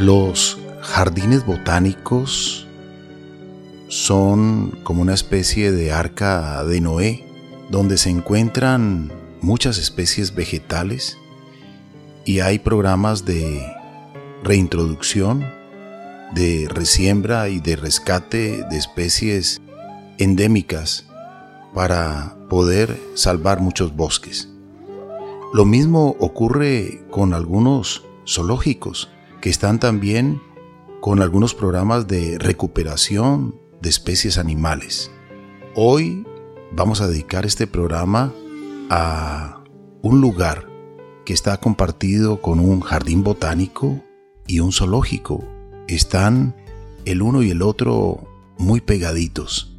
Los jardines botánicos son como una especie de arca de Noé, donde se encuentran muchas especies vegetales y hay programas de reintroducción, de resiembra y de rescate de especies endémicas para poder salvar muchos bosques. Lo mismo ocurre con algunos zoológicos que están también con algunos programas de recuperación de especies animales. Hoy vamos a dedicar este programa a un lugar que está compartido con un jardín botánico y un zoológico. Están el uno y el otro muy pegaditos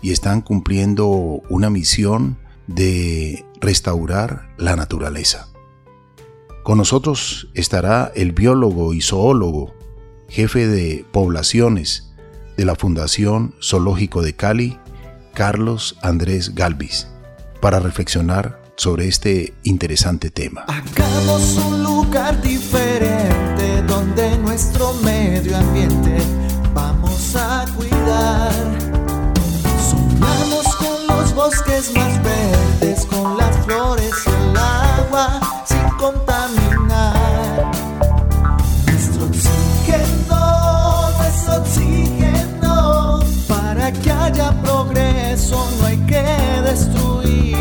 y están cumpliendo una misión de restaurar la naturaleza. Con nosotros estará el biólogo y zoólogo, jefe de poblaciones de la Fundación Zoológico de Cali, Carlos Andrés Galvis, para reflexionar sobre este interesante tema. Hagamos un lugar diferente donde nuestro medio ambiente vamos a cuidar. Sumamos con los bosques más verdes, con las flores y el agua, sin contaminar. Hay que destruir.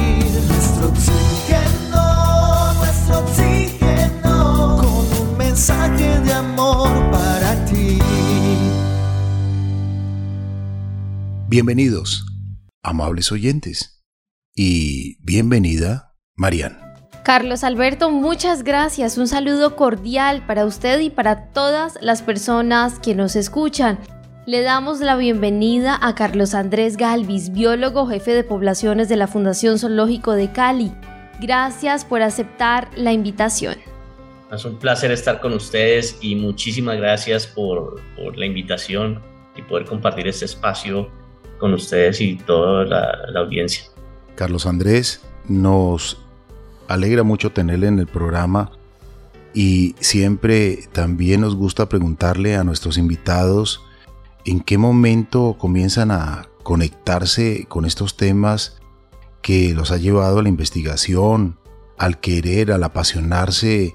Nuestro oxígeno, nuestro oxígeno, con un mensaje de amor para ti. Bienvenidos, amables oyentes, y bienvenida, Marian. Carlos Alberto, muchas gracias. Un saludo cordial para usted y para todas las personas que nos escuchan. Le damos la bienvenida a Carlos Andrés Galvis, biólogo jefe de poblaciones de la Fundación Zoológico de Cali. Gracias por aceptar la invitación. Es un placer estar con ustedes y muchísimas gracias por, por la invitación y poder compartir este espacio con ustedes y toda la, la audiencia. Carlos Andrés, nos alegra mucho tenerle en el programa y siempre también nos gusta preguntarle a nuestros invitados en qué momento comienzan a conectarse con estos temas que los ha llevado a la investigación, al querer, al apasionarse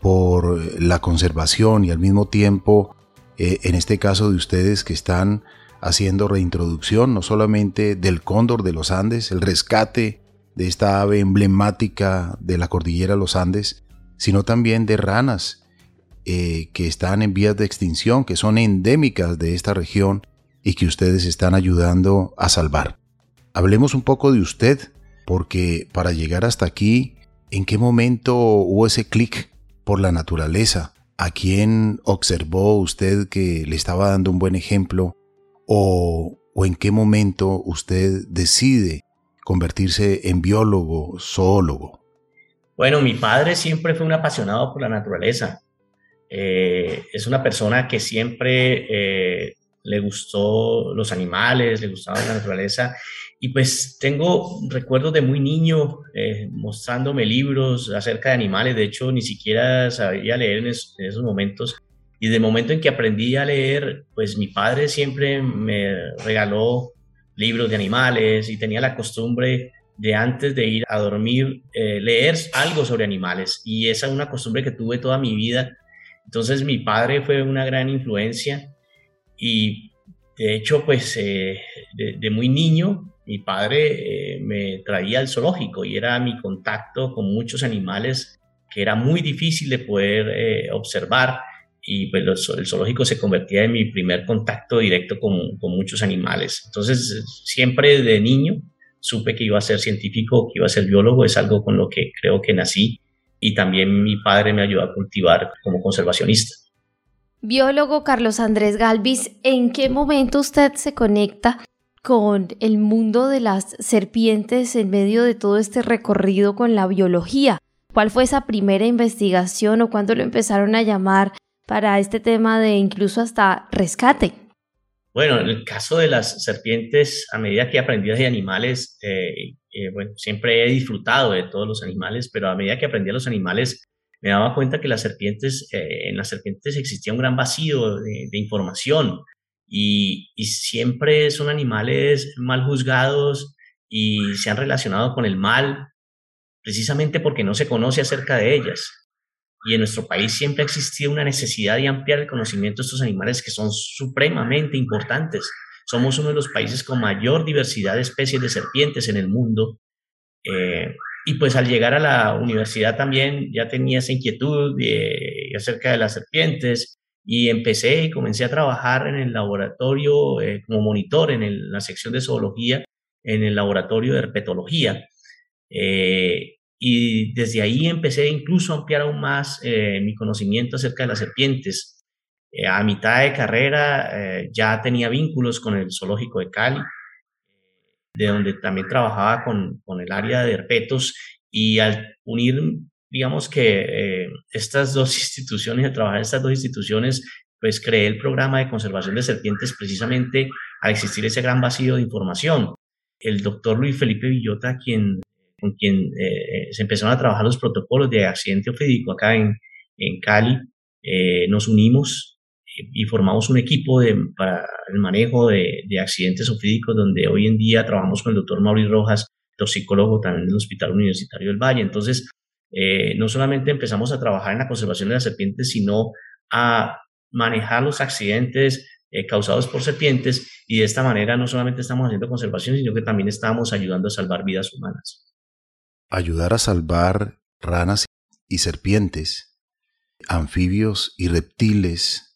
por la conservación y al mismo tiempo, eh, en este caso de ustedes que están haciendo reintroducción no solamente del cóndor de los Andes, el rescate de esta ave emblemática de la cordillera de los Andes, sino también de ranas eh, que están en vías de extinción, que son endémicas de esta región y que ustedes están ayudando a salvar. Hablemos un poco de usted, porque para llegar hasta aquí, ¿en qué momento hubo ese clic por la naturaleza? ¿A quién observó usted que le estaba dando un buen ejemplo? ¿O, o en qué momento usted decide convertirse en biólogo, zoólogo? Bueno, mi padre siempre fue un apasionado por la naturaleza. Eh, es una persona que siempre eh, le gustó los animales, le gustaba la naturaleza. Y pues tengo recuerdos de muy niño eh, mostrándome libros acerca de animales. De hecho, ni siquiera sabía leer en, es, en esos momentos. Y de momento en que aprendí a leer, pues mi padre siempre me regaló libros de animales y tenía la costumbre de antes de ir a dormir leer algo sobre animales. Y esa es una costumbre que tuve toda mi vida. Entonces mi padre fue una gran influencia y de hecho pues eh, de, de, muy niño mi padre eh, me traía al zoológico y era mi contacto con muchos animales que era muy difícil de poder eh, observar y pues el zoológico se convertía en mi primer contacto directo con, con, muchos animales. Entonces siempre de niño supe que iba a ser científico, que iba a ser biólogo, es algo con lo que creo que nací y también mi padre me ayudó a cultivar como conservacionista. Biólogo Carlos Andrés Galvis, ¿en qué momento usted se conecta con el mundo de las serpientes en medio de todo este recorrido con la biología? ¿Cuál fue esa primera investigación o cuándo lo empezaron a llamar para este tema de incluso hasta rescate? Bueno, en el caso de las serpientes, a medida que aprendí de animales, eh, eh, bueno, siempre he disfrutado de todos los animales, pero a medida que aprendí a los animales, me daba cuenta que las serpientes, eh, en las serpientes existía un gran vacío de, información y, y, siempre son animales mal juzgados y se han relacionado con el mal precisamente porque no se conoce acerca de ellas. Y en nuestro país siempre ha existido una necesidad de ampliar el conocimiento de estos animales que son supremamente importantes. Somos uno de los países con mayor diversidad de especies de serpientes en el mundo. Eh, y pues al llegar a la universidad también ya tenía esa inquietud acerca de las serpientes y empecé y comencé a trabajar en el laboratorio eh, como monitor en la sección de zoología, en el laboratorio de herpetología. Eh, y desde ahí empecé incluso a ampliar aún más eh, mi conocimiento acerca de las serpientes. A mitad de carrera ya tenía vínculos con el zoológico de Cali de donde también trabajaba con, con el área de herpetos y al unir, digamos que eh, estas dos instituciones, al trabajar en estas dos instituciones, pues creé el programa de conservación de serpientes precisamente al existir ese gran vacío de información. El doctor Luis Felipe Villota, quien, con quien eh, se empezaron a trabajar los protocolos de accidente ofídico acá en, en Cali, eh, nos unimos y formamos un equipo de, para el manejo de, accidentes ofídicos, donde hoy en día trabajamos con el doctor Mauricio Rojas, toxicólogo también del Hospital Universitario del Valle. Entonces, eh, no solamente empezamos a trabajar en la conservación de las serpientes, sino a manejar los accidentes eh, causados por serpientes y de esta manera no solamente estamos haciendo conservación, sino que también estamos ayudando a salvar vidas humanas. Ayudar a salvar ranas y serpientes, anfibios y reptiles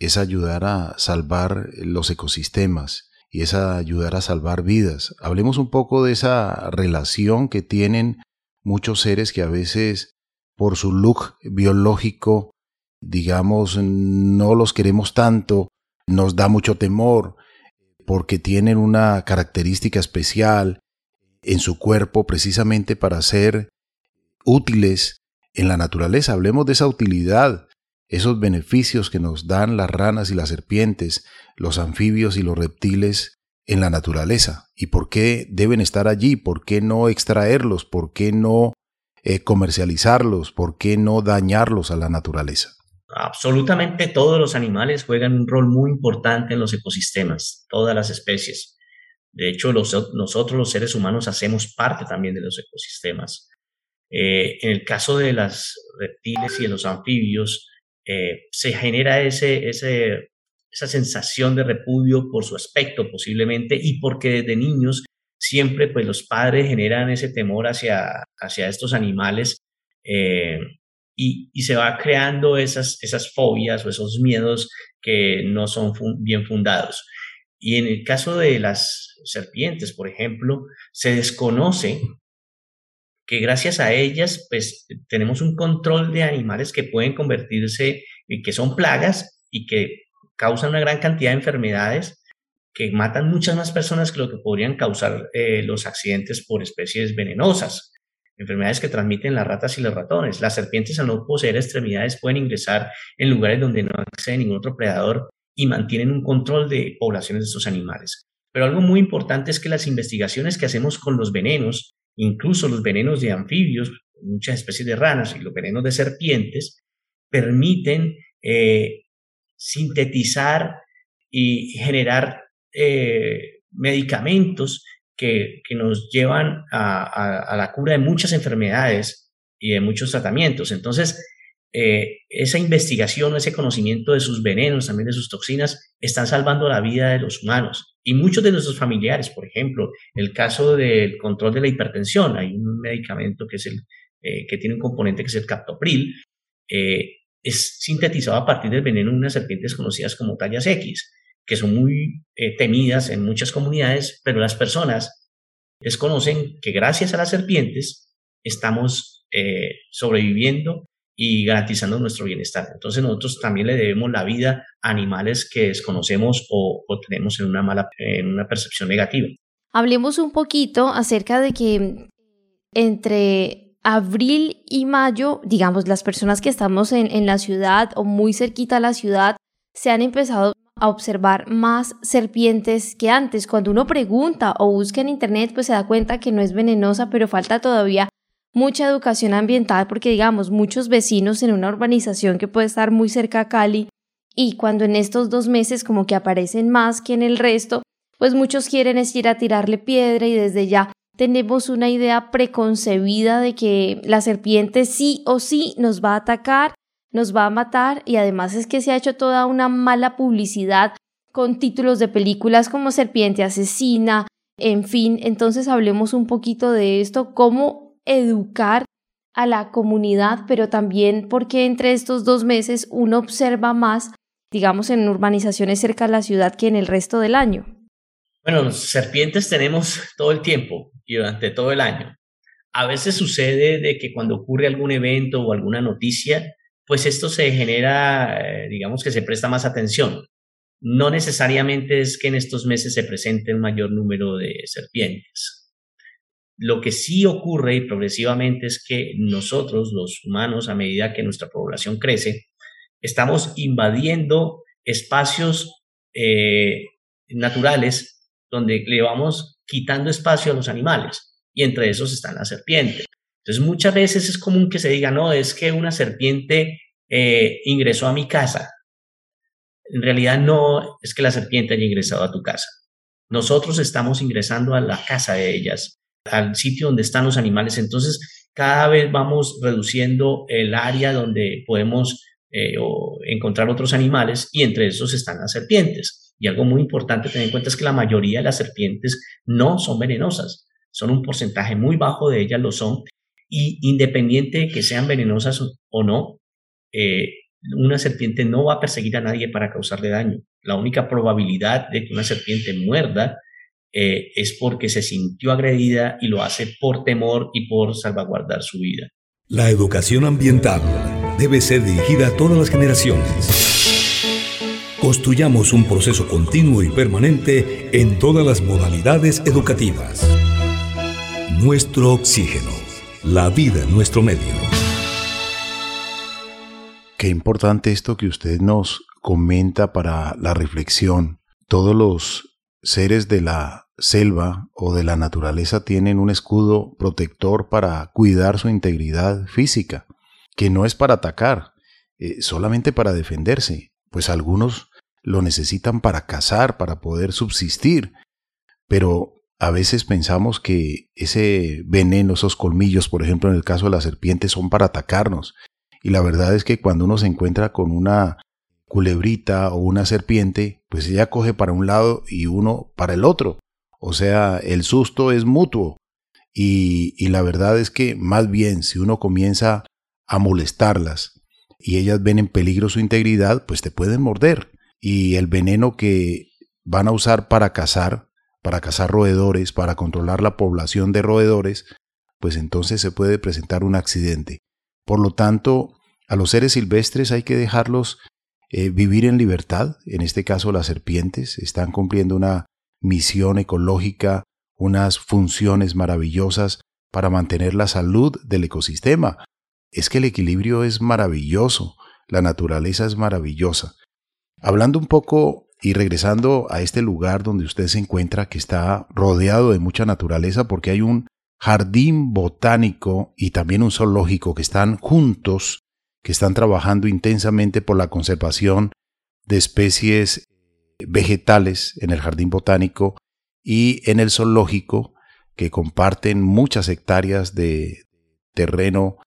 es ayudar a salvar los ecosistemas y es ayudar a salvar vidas. Hablemos un poco de esa relación que tienen muchos seres que a veces por su look biológico, digamos, no los queremos tanto, nos da mucho temor, porque tienen una característica especial en su cuerpo precisamente para ser útiles en la naturaleza. Hablemos de esa utilidad esos beneficios que nos dan las ranas y las serpientes, los anfibios y los reptiles en la naturaleza y por qué deben estar allí, por qué no extraerlos, por qué no eh, comercializarlos, por qué no dañarlos a la naturaleza. Absolutamente todos los animales juegan un rol muy importante en los ecosistemas, todas las especies. De hecho, nosotros los seres humanos hacemos parte también de los ecosistemas. Eh, en el caso de las reptiles y de los anfibios, eh, se genera ese, esa sensación de repudio por su aspecto posiblemente y porque desde niños siempre pues los padres generan ese temor hacia, hacia estos animales eh, y, y, se va creando esas, esas fobias o esos miedos que no son bien fundados. Y en el caso de las serpientes, por ejemplo, se desconoce que gracias a ellas, pues tenemos un control de animales que pueden convertirse, en que son plagas y que causan una gran cantidad de enfermedades que matan muchas más personas que lo que podrían causar eh, los accidentes por especies venenosas. Enfermedades que transmiten las ratas y los ratones. Las serpientes, al no poseer extremidades, pueden ingresar en lugares donde no accede ningún otro predador y mantienen un control de poblaciones de estos animales. Pero algo muy importante es que las investigaciones que hacemos con los venenos Incluso los venenos de anfibios, muchas especies de ranas y los venenos de serpientes permiten eh, sintetizar y generar eh, medicamentos que, nos llevan a, la cura de muchas enfermedades y de muchos tratamientos. Entonces, eh, esa investigación, ese conocimiento de sus venenos, también de sus toxinas, están salvando la vida de los humanos y muchos de nuestros familiares. Por ejemplo, el caso del control de la hipertensión, hay un medicamento que, es el, eh, que tiene un componente que es el captopril, eh, es sintetizado a partir del veneno de unas serpientes conocidas como tallas X, que son muy temidas en muchas comunidades, pero las personas desconocen que gracias a las serpientes estamos sobreviviendo y garantizando nuestro bienestar. Entonces nosotros también le debemos la vida a animales que desconocemos o, tenemos en una mala, en una percepción negativa. Hablemos un poquito acerca de que entre abril y mayo, digamos, las personas que estamos en, en la ciudad o muy cerquita a la ciudad, se han empezado a observar más serpientes que antes. Cuando uno pregunta o busca en internet, pues se da cuenta que no es venenosa, pero falta todavía mucha educación ambiental porque digamos muchos vecinos en una urbanización que puede estar muy cerca a Cali y cuando en estos dos meses como que aparecen más que en el resto, pues muchos quieren ir a tirarle piedra y desde ya tenemos una idea preconcebida de que la serpiente sí o sí nos va a atacar, nos va a matar y además es que se ha hecho toda una mala publicidad con títulos de películas como Serpiente Asesina, en fin, entonces hablemos un poquito de esto, cómo educar a la comunidad, pero también porque entre estos dos meses uno observa más, digamos, en urbanizaciones cerca de la ciudad que en el resto del año. Bueno, serpientes tenemos todo el tiempo y durante todo el año. A veces sucede de que cuando ocurre algún evento o alguna noticia, pues esto se genera, eh, digamos que se presta más atención. No necesariamente es que en estos meses se presente un mayor número de serpientes. Lo que sí ocurre y progresivamente es que nosotros, los humanos, a medida que nuestra población crece, estamos invadiendo espacios eh, naturales donde le vamos quitando espacio a los animales y entre esos están las serpientes. Entonces muchas veces es común que se diga, no, es que una serpiente eh, ingresó a mi casa. En realidad no es que la serpiente haya ingresado a tu casa. Nosotros estamos ingresando a la casa de ellas, al sitio donde están los animales. Entonces cada vez vamos reduciendo el área donde podemos eh, encontrar otros animales y entre esos están las serpientes. Y algo muy importante tener en cuenta es que la mayoría de las serpientes no son venenosas, son un porcentaje muy bajo de ellas lo son y independiente de que sean venenosas o no, eh, una serpiente no va a perseguir a nadie para causarle daño. La única probabilidad de que una serpiente muerda eh, es porque se sintió agredida y lo hace por temor y por salvaguardar su vida. La educación ambiental debe ser dirigida a todas las generaciones. Construyamos un proceso continuo y permanente en todas las modalidades educativas. Nuestro oxígeno, la vida en nuestro medio. Qué importante esto que usted nos comenta para la reflexión. Todos los seres de la selva o de la naturaleza tienen un escudo protector para cuidar su integridad física, que no es para atacar, eh, solamente para defenderse, pues algunos lo necesitan para cazar, para poder subsistir, pero a veces pensamos que ese veneno, esos colmillos, por ejemplo en el caso de la serpiente, son para atacarnos, y la verdad es que cuando uno se encuentra con una culebrita o una serpiente, pues ella coge para un lado y uno para el otro. O sea, el susto es mutuo. Y, la verdad es que más bien si uno comienza a molestarlas y ellas ven en peligro su integridad, pues te pueden morder. Y el veneno que van a usar para cazar, para cazar roedores, para controlar la población de roedores, pues entonces se puede presentar un accidente. Por lo tanto, a los seres silvestres hay que dejarlos eh, vivir en libertad. En este caso, las serpientes están cumpliendo una misión ecológica, unas funciones maravillosas para mantener la salud del ecosistema. Es que el equilibrio es maravilloso, la naturaleza es maravillosa. Hablando un poco y regresando a este lugar donde usted se encuentra, que está rodeado de mucha naturaleza, porque hay un jardín botánico y también un zoológico que están juntos, que están trabajando intensamente por la conservación de especies vegetales en el jardín botánico y en el zoológico, que comparten muchas hectáreas de terreno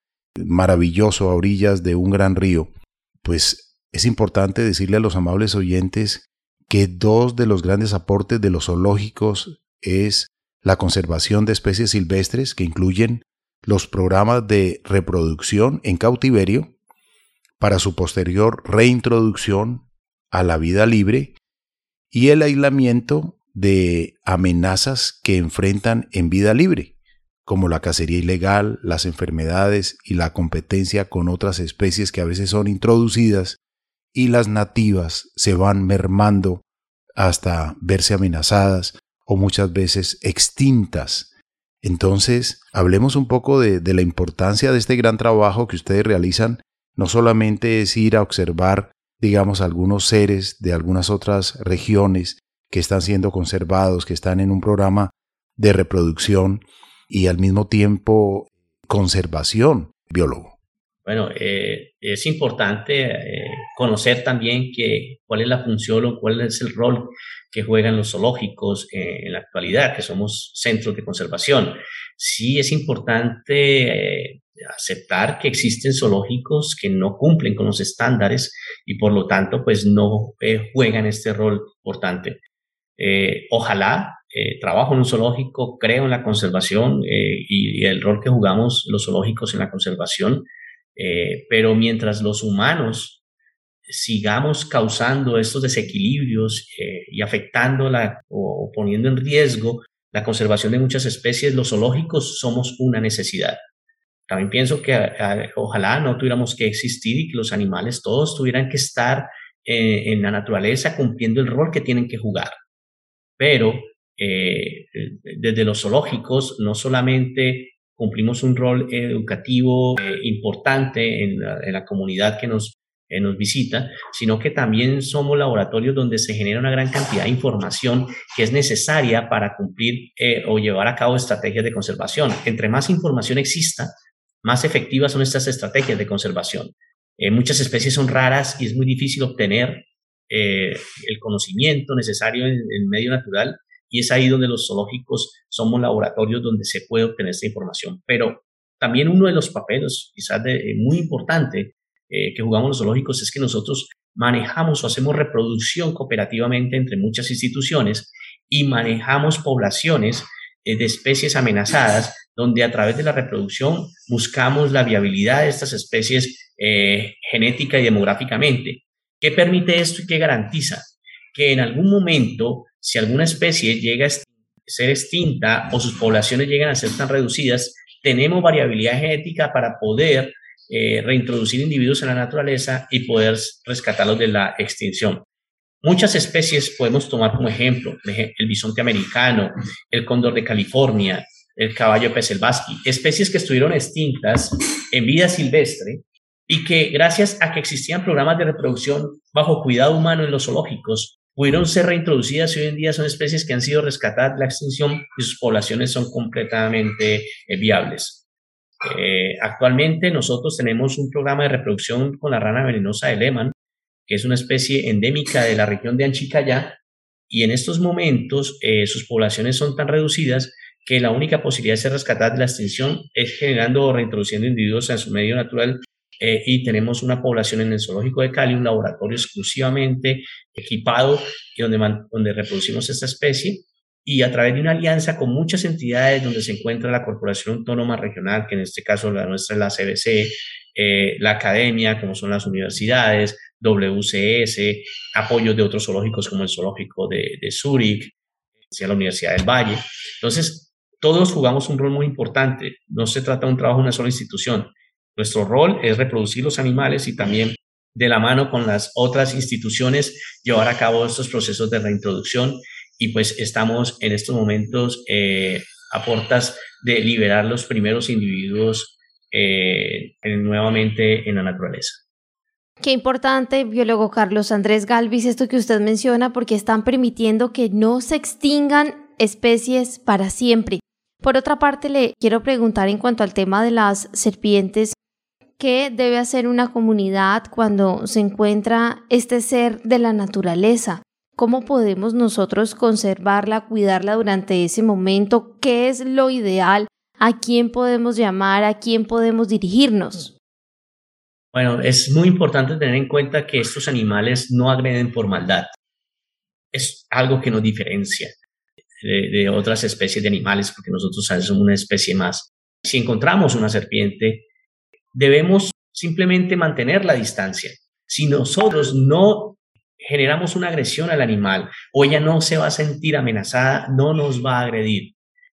maravilloso a orillas de un gran río, pues es importante decirle a los amables oyentes que dos de los grandes aportes de los zoológicos es la conservación de especies silvestres que incluyen los programas de reproducción en cautiverio para su posterior reintroducción a la vida libre y el aislamiento de amenazas que enfrentan en vida libre, como la cacería ilegal, las enfermedades y la competencia con otras especies que a veces son introducidas y las nativas se van mermando hasta verse amenazadas o muchas veces extintas. Entonces, hablemos un poco de, la importancia de este gran trabajo que ustedes realizan. No solamente es ir a observar, digamos, algunos seres de algunas otras regiones que están siendo conservados, que están en un programa de reproducción y al mismo tiempo conservación, biólogo? Bueno, eh, es importante eh, conocer también que, cuál es la función o cuál es el rol que juegan los zoológicos eh, en la actualidad, que somos centros de conservación. Sí es importante aceptar que existen zoológicos que no cumplen con los estándares y por lo tanto pues no juegan este rol importante. ojalá trabajo en un zoológico, creo en la conservación y, y el rol que jugamos los zoológicos en la conservación eh, pero mientras los humanos sigamos causando estos desequilibrios eh, y afectando la, o, poniendo en riesgo la conservación de muchas especies, los zoológicos somos una necesidad. También pienso que ojalá no tuviéramos que existir y que los animales todos tuvieran que estar eh, en la naturaleza cumpliendo el rol que tienen que jugar. Pero desde los zoológicos no solamente cumplimos un rol educativo eh, importante en la, comunidad que nos, eh, nos visita, sino que también somos laboratorios donde se genera una gran cantidad de información que es necesaria para cumplir eh, o llevar a cabo estrategias de conservación. Entre más información exista, más efectivas son estas estrategias de conservación. muchas especies son raras y es muy difícil obtener el conocimiento necesario en el medio natural y es ahí donde los zoológicos somos laboratorios donde se puede obtener esta información. Pero también uno de los papeles, quizás de, eh, muy importante, eh, que jugamos los zoológicos es que nosotros manejamos o hacemos reproducción cooperativamente entre muchas instituciones y manejamos poblaciones eh, de especies amenazadas, donde a través de la reproducción buscamos la viabilidad de estas especies genética y demográficamente. ¿Qué permite esto y qué garantiza? Que en algún momento si alguna especie llega a ser extinta o sus poblaciones llegan a ser tan reducidas, tenemos variabilidad genética para poder eh, reintroducir individuos en la naturaleza y poder rescatarlos de la extinción. Muchas especies podemos tomar como ejemplo, el bisonte americano, el cóndor de California, el caballo peselbaski, especies que estuvieron extintas en vida silvestre y que gracias a que existían programas de reproducción bajo cuidado humano en los zoológicos, pudieron ser reintroducidas y hoy en día son especies que han sido rescatadas de la extinción y sus poblaciones son completamente eh, viables. Eh, actualmente nosotros tenemos un programa de reproducción con la rana venenosa de Lehmann, que es una especie endémica de la región de Anchicaya, y en estos momentos eh, sus poblaciones son tan reducidas que la única posibilidad de ser rescatadas de la extinción es generando o reintroduciendo individuos en su medio natural eh, y tenemos una población en el Zoológico de Cali, un laboratorio exclusivamente equipado y donde, donde reproducimos esta especie y a través de una alianza con muchas entidades donde se encuentra la Corporación Autónoma Regional, que en este caso la nuestra es la CBC, eh, la academia, como son las universidades, WCS, apoyos de otros zoológicos como el Zoológico de, de Zúrich, la Universidad del Valle. Entonces, todos jugamos un rol muy importante. No se trata de un trabajo de una sola institución. Nuestro rol es reproducir los animales y también de la mano con las otras instituciones llevar a cabo estos procesos de reintroducción y pues estamos en estos momentos eh, a puertas de liberar los primeros individuos eh, nuevamente en la naturaleza. Qué importante, biólogo Carlos Andrés Galvis, esto que usted menciona, porque están permitiendo que no se extingan especies para siempre. Por otra parte, le quiero preguntar en cuanto al tema de las serpientes, ¿Qué debe hacer una comunidad cuando se encuentra este ser de la naturaleza? ¿Cómo podemos nosotros conservarla, cuidarla durante ese momento? ¿Qué es lo ideal? ¿A quién podemos llamar? ¿A quién podemos dirigirnos? Bueno, es muy importante tener en cuenta que estos animales no agreden por maldad. Es algo que nos diferencia de, otras especies de animales, porque nosotros somos una especie más. Si encontramos una serpiente, debemos simplemente mantener la distancia. Si nosotros no generamos una agresión al animal o ella no se va a sentir amenazada, no nos va a agredir.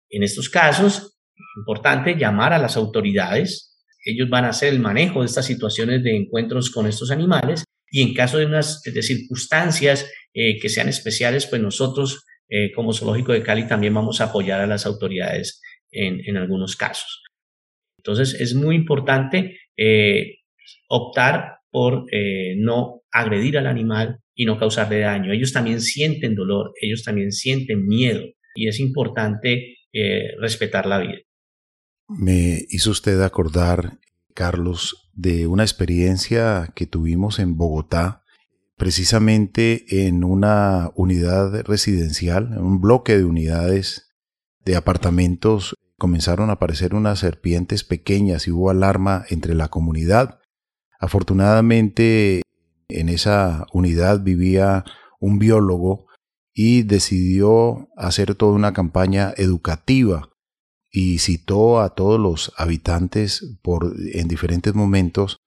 En estos casos, importante llamar a las autoridades. Ellos van a hacer el manejo de estas situaciones de encuentros con estos animales y en caso de unas de circunstancias eh, que sean especiales, pues nosotros eh, como Zoológico de Cali también vamos a apoyar a las autoridades en algunos casos. Entonces es muy importante eh, optar por eh, no agredir al animal y no causarle daño. Ellos también sienten dolor, ellos también sienten miedo y es importante eh, respetar la vida. Me hizo usted acordar, Carlos, de una experiencia que tuvimos en Bogotá, precisamente en una unidad residencial, en un bloque de unidades de apartamentos, comenzaron a aparecer unas serpientes pequeñas y hubo alarma entre la comunidad. Afortunadamente, en esa unidad vivía un biólogo y decidió hacer toda una campaña educativa y citó a todos los habitantes por, en diferentes momentos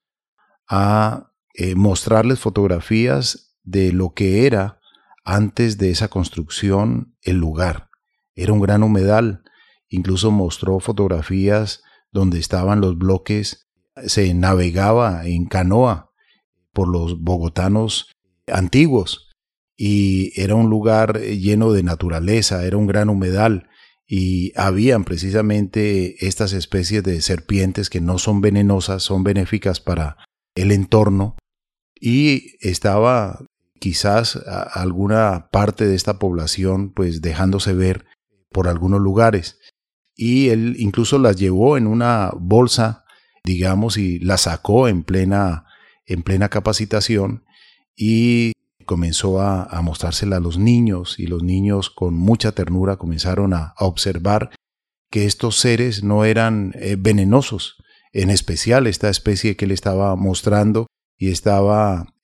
a eh, mostrarles fotografías de lo que era antes de esa construcción el lugar. Era un gran humedal, incluso mostró fotografías donde estaban los bloques, se navegaba en canoa por los bogotanos antiguos. Y era un lugar lleno de naturaleza, era un gran humedal. Y habían precisamente estas especies de serpientes que no son venenosas, son benéficas para el entorno y estaba quizás alguna parte de esta población pues dejándose ver por algunos lugares. Y él incluso las llevó en una bolsa digamos y las sacó en plena en plena capacitación y comenzó a, a mostrársela a los niños y los niños con mucha ternura comenzaron a, observar que estos seres no eran eh, venenosos, en especial esta especie que él estaba mostrando y estaba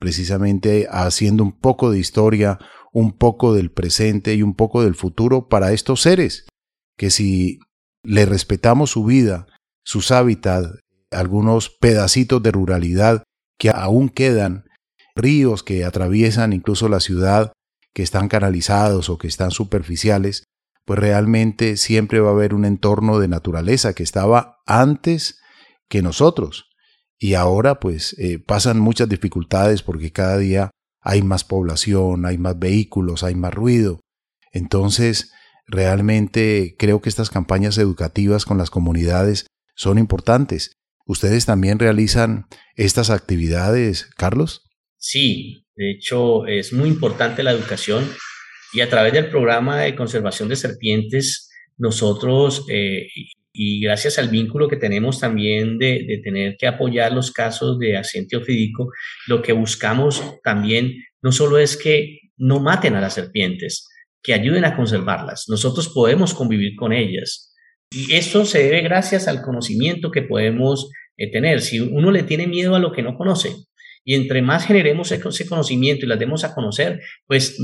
precisamente haciendo un poco de historia, un poco del presente y un poco del futuro para estos seres, que si le respetamos su vida, sus hábitats, algunos pedacitos de ruralidad que aún quedan ríos que atraviesan incluso la ciudad, que están canalizados o que están superficiales, pues realmente siempre va a haber un entorno de naturaleza que estaba antes que nosotros. Y ahora pues eh, pasan muchas dificultades porque cada día hay más población, hay más vehículos, hay más ruido. Entonces, realmente creo que estas campañas educativas con las comunidades son importantes. ¿Ustedes también realizan estas actividades, Carlos? Sí, de hecho es muy importante la educación y a través del programa de conservación de serpientes, nosotros, eh, y gracias al vínculo que tenemos también de, tener que apoyar los casos de accidente ofídico, lo que buscamos también no solo es que no maten a las serpientes, que ayuden a conservarlas. Nosotros podemos convivir con ellas. Y esto se debe gracias al conocimiento que podemos eh, tener. Si uno le tiene miedo a lo que no conoce, y entre más generemos ese conocimiento y las demos a conocer, pues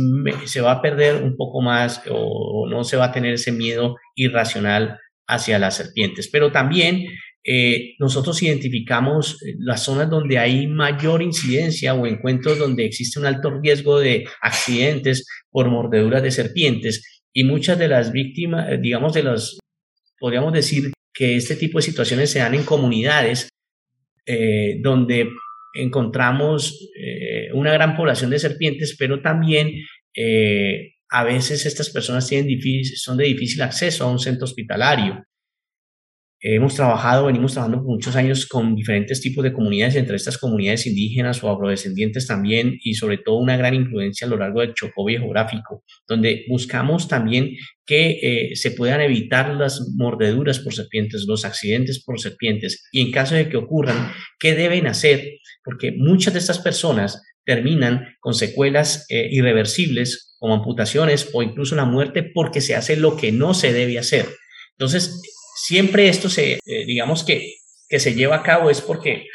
se va a perder un poco más o no se va a tener ese miedo irracional hacia las serpientes. Pero también eh, nosotros identificamos eh, las zonas donde hay mayor incidencia o encuentros donde existe un alto riesgo de accidentes por mordeduras de serpientes y muchas de las víctimas, eh, digamos, de las, podríamos decir que este tipo de situaciones se dan en comunidades donde encontramos una gran población de serpientes, pero también a veces estas personas tienen son de difícil acceso a un centro hospitalario. Hemos trabajado, venimos trabajando muchos años con diferentes tipos de comunidades, entre estas comunidades indígenas o afrodescendientes también, y sobre todo una gran influencia a lo largo del Chocó geográfico, donde buscamos también que eh, se puedan evitar las mordeduras por serpientes, los accidentes por serpientes, y en caso de que ocurran, ¿qué deben hacer? Porque muchas de estas personas terminan con secuelas eh, irreversibles como amputaciones o incluso la muerte porque se hace lo que no se debe hacer. Entonces, siempre esto se, eh, digamos que, que se lleva a cabo es porque,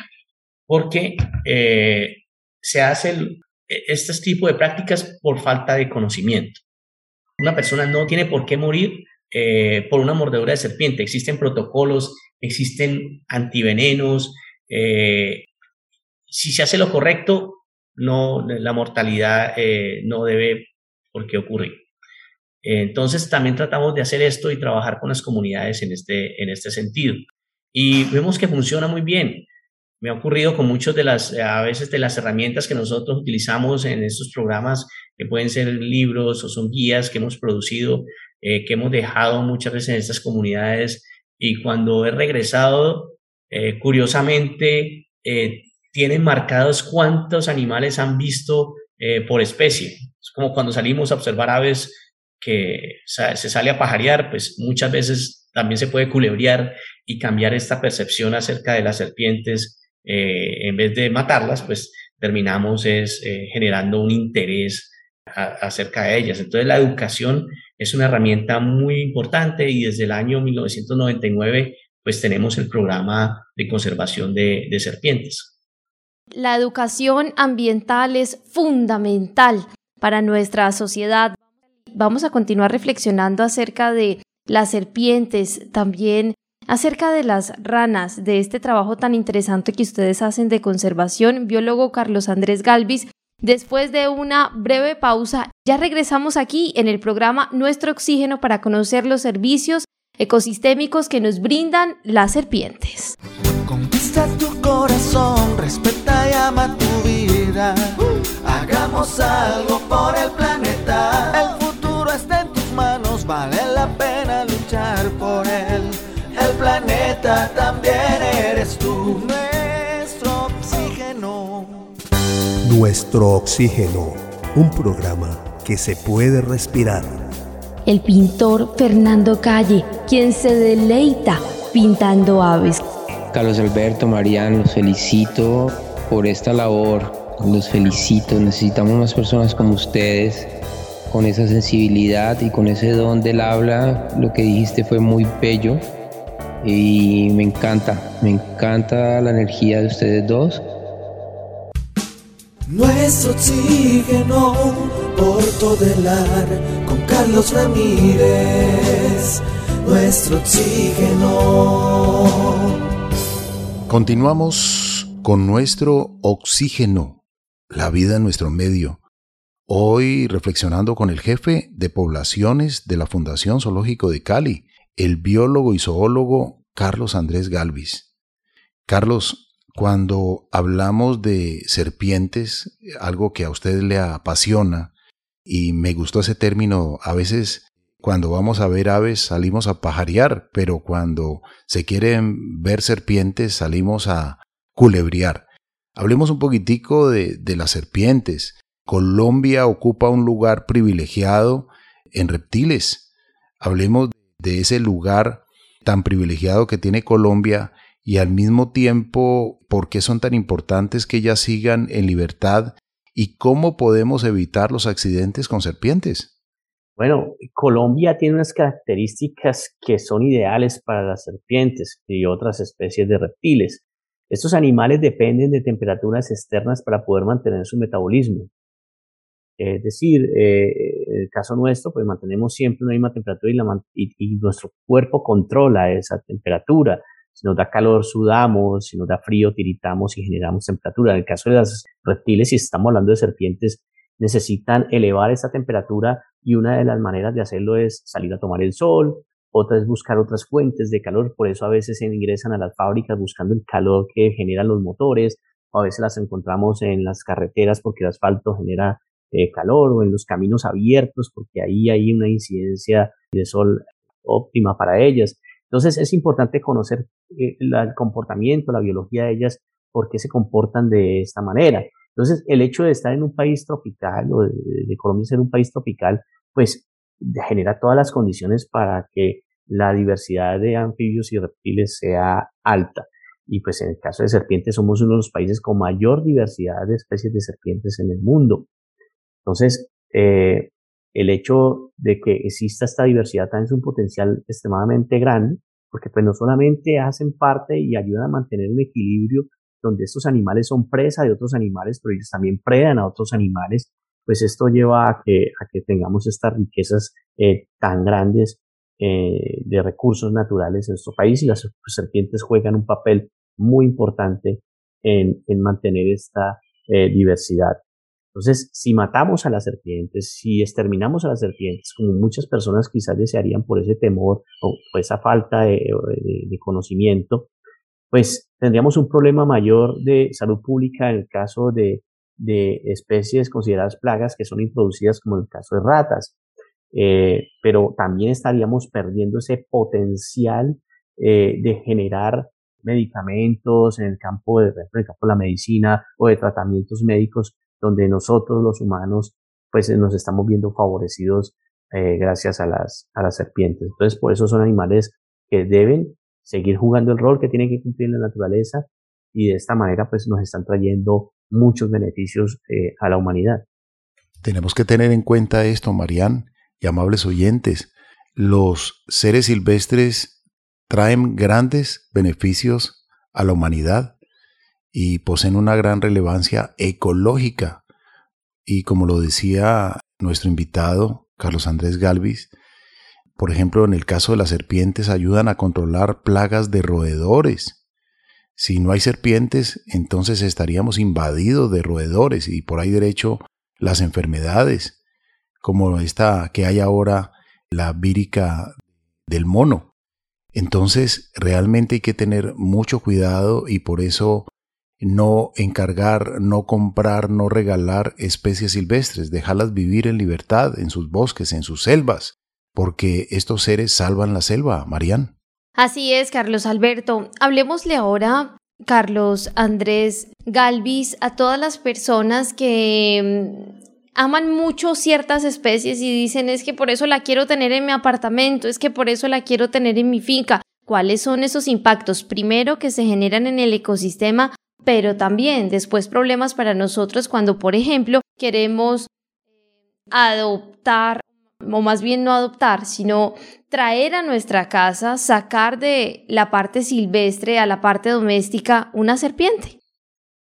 porque eh, se hacen este tipo de prácticas por falta de conocimiento. Una persona no tiene por qué morir eh, por una mordedura de serpiente. Existen protocolos, existen antivenenos. si se hace lo correcto, no, la mortalidad no debe por qué ocurrir. Entonces también tratamos de hacer esto y trabajar con las comunidades en este, en este sentido. Y vemos que funciona muy bien. Me ha ocurrido con muchas de las, a veces de las herramientas que nosotros utilizamos en estos programas, que pueden ser libros o son guías que hemos producido, eh, que hemos dejado muchas veces en estas comunidades. Y cuando he regresado, eh, curiosamente, eh, tienen marcados cuántos animales han visto por especie. Es como cuando salimos a observar aves que se sale a pajarear, pues muchas veces también se puede culebrear y cambiar esta percepción acerca de las serpientes. Eh, en vez de matarlas, pues terminamos es eh, generando un interés acerca de ellas. Entonces la educación es una herramienta muy importante y desde el año 1999 pues tenemos el programa de conservación de, de serpientes. La educación ambiental es fundamental para nuestra sociedad. Vamos a continuar reflexionando acerca de las serpientes, también acerca de las ranas, de este trabajo tan interesante que ustedes hacen de conservación. Biólogo Carlos Andrés Galvis, después de una breve pausa, ya regresamos aquí en el programa Nuestro Oxígeno para conocer los servicios ecosistémicos que nos brindan las serpientes. Corazón, respeta y ama tu vida. Hagamos algo por el planeta. El futuro está en tus manos, vale la pena luchar por él. El planeta también eres tú, nuestro oxígeno. Nuestro oxígeno, un programa que se puede respirar. El pintor Fernando Calle, quien se deleita pintando aves. Carlos Alberto, Mariano, los felicito por esta labor, los felicito, necesitamos más personas como ustedes, con esa sensibilidad y con ese don del habla, lo que dijiste fue muy bello y me encanta, me encanta la energía de ustedes dos. Nuestro oxígeno por todo el ar con Carlos Ramírez. Nuestro oxígeno. Continuamos con nuestro oxígeno, la vida en nuestro medio. Hoy reflexionando con el jefe de poblaciones de la Fundación Zoológico de Cali, el biólogo y zoólogo Carlos Andrés Galvis. Carlos, cuando hablamos de serpientes, algo que a usted le apasiona, y me gustó ese término, a veces cuando vamos a ver aves salimos a pajarear, pero cuando se quieren ver serpientes salimos a culebriar. Hablemos un poquitico de, de las serpientes. Colombia ocupa un lugar privilegiado en reptiles. Hablemos de ese lugar tan privilegiado que tiene Colombia y al mismo tiempo por qué son tan importantes que ellas sigan en libertad y cómo podemos evitar los accidentes con serpientes. Bueno, Colombia tiene unas características que son ideales para las serpientes y otras especies de reptiles. Estos animales dependen de temperaturas externas para poder mantener su metabolismo. Es decir, eh, en el caso nuestro, pues mantenemos siempre una misma temperatura y, y, nuestro cuerpo controla esa temperatura. Si nos da calor, sudamos, si nos da frío, tiritamos y generamos temperatura. En el caso de las reptiles, si estamos hablando de serpientes, necesitan elevar esa temperatura y una de las maneras de hacerlo es salir a tomar el sol, otra es buscar otras fuentes de calor, por eso a veces se ingresan a las fábricas buscando el calor que generan los motores, o a veces las encontramos en las carreteras porque el asfalto genera eh, calor, o en los caminos abiertos porque ahí hay una incidencia de sol óptima para ellas. Entonces es importante conocer eh, el comportamiento, la biología de ellas, por qué se comportan de esta manera. Entonces, el hecho de estar en un país tropical o de, Colombia ser un país tropical, pues genera todas las condiciones para que la diversidad de anfibios y reptiles sea alta. Y pues en el caso de serpientes somos uno de los países con mayor diversidad de especies de serpientes en el mundo. Entonces, eh, el hecho de que exista esta diversidad también es un potencial extremadamente grande, porque pues no solamente hacen parte y ayudan a mantener un equilibrio donde estos animales son presa de otros animales, pero ellos también predan a otros animales, pues esto lleva a que, a que tengamos estas riquezas eh, tan grandes eh, de recursos naturales en nuestro país y las serpientes juegan un papel muy importante en, en mantener esta eh, diversidad. Entonces, si matamos a las serpientes, si exterminamos a las serpientes, como muchas personas quizás desearían por ese temor o por esa falta de, de conocimiento, pues tendríamos un problema mayor de salud pública en el caso de, de especies consideradas plagas que son introducidas como en el caso de ratas. Eh, pero también estaríamos perdiendo ese potencial eh, de generar medicamentos en el campo de, en el campo de la medicina o de tratamientos médicos donde nosotros los humanos pues nos estamos viendo favorecidos eh, gracias a las, a las serpientes. Entonces por eso son animales que deben seguir jugando el rol que tienen que cumplir la naturaleza y de esta manera pues nos están trayendo muchos beneficios eh, a la humanidad. Tenemos que tener en cuenta esto, Marían y amables oyentes. Los seres silvestres traen grandes beneficios a la humanidad y poseen una gran relevancia ecológica. Y como lo decía nuestro invitado, Carlos Andrés Galvis, por ejemplo, en el caso de las serpientes ayudan a controlar plagas de roedores. Si no hay serpientes, entonces estaríamos invadidos de roedores y por ahí derecho las enfermedades, como esta que hay ahora, la vírica del mono. Entonces, realmente hay que tener mucho cuidado y por eso no encargar, no comprar, no regalar especies silvestres, dejarlas vivir en libertad en sus bosques, en sus selvas, porque estos seres salvan la selva, Marían. Así es, Carlos Alberto. Hablemosle ahora, Carlos Andrés Galvis, a todas las personas que mm, aman mucho ciertas especies y dicen es que por eso la quiero tener en mi apartamento, es que por eso la quiero tener en mi finca. ¿Cuáles son esos impactos? Primero que se generan en el ecosistema, pero también después problemas para nosotros cuando, por ejemplo, queremos adoptar o más bien no adoptar, sino traer a nuestra casa, sacar de la parte silvestre a la parte doméstica una serpiente.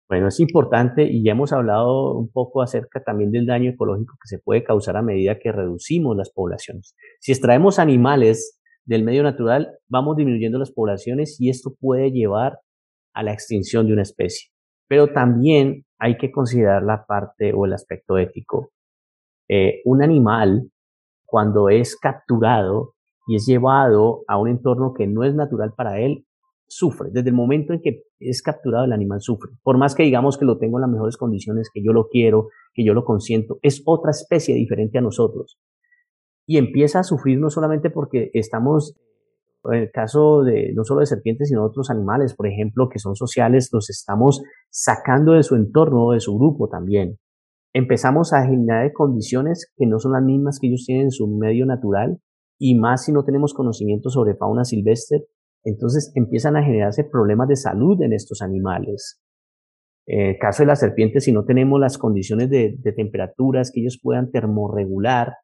Bueno, es importante y ya hemos hablado un poco acerca también del daño ecológico que se puede causar a medida que reducimos las poblaciones. Si extraemos animales del medio natural, vamos disminuyendo las poblaciones y esto puede llevar a la extinción de una especie. Pero también hay que considerar la parte o el aspecto ético. Eh, un animal cuando es capturado y es llevado a un entorno que no es natural para él, sufre. Desde el momento en que es capturado, el animal sufre. Por más que digamos que lo tengo en las mejores condiciones, que yo lo quiero, que yo lo consiento, es otra especie diferente a nosotros. Y empieza a sufrir no solamente porque estamos, en el caso de no solo de serpientes, sino de otros animales, por ejemplo, que son sociales, los estamos sacando de su entorno, de su grupo también empezamos a generar condiciones que no son las mismas que ellos tienen en su medio natural y más si no tenemos conocimiento sobre fauna silvestre, entonces empiezan a generarse problemas de salud en estos animales. En el caso de las serpientes, si no tenemos las condiciones de, temperaturas que ellos puedan termorregular,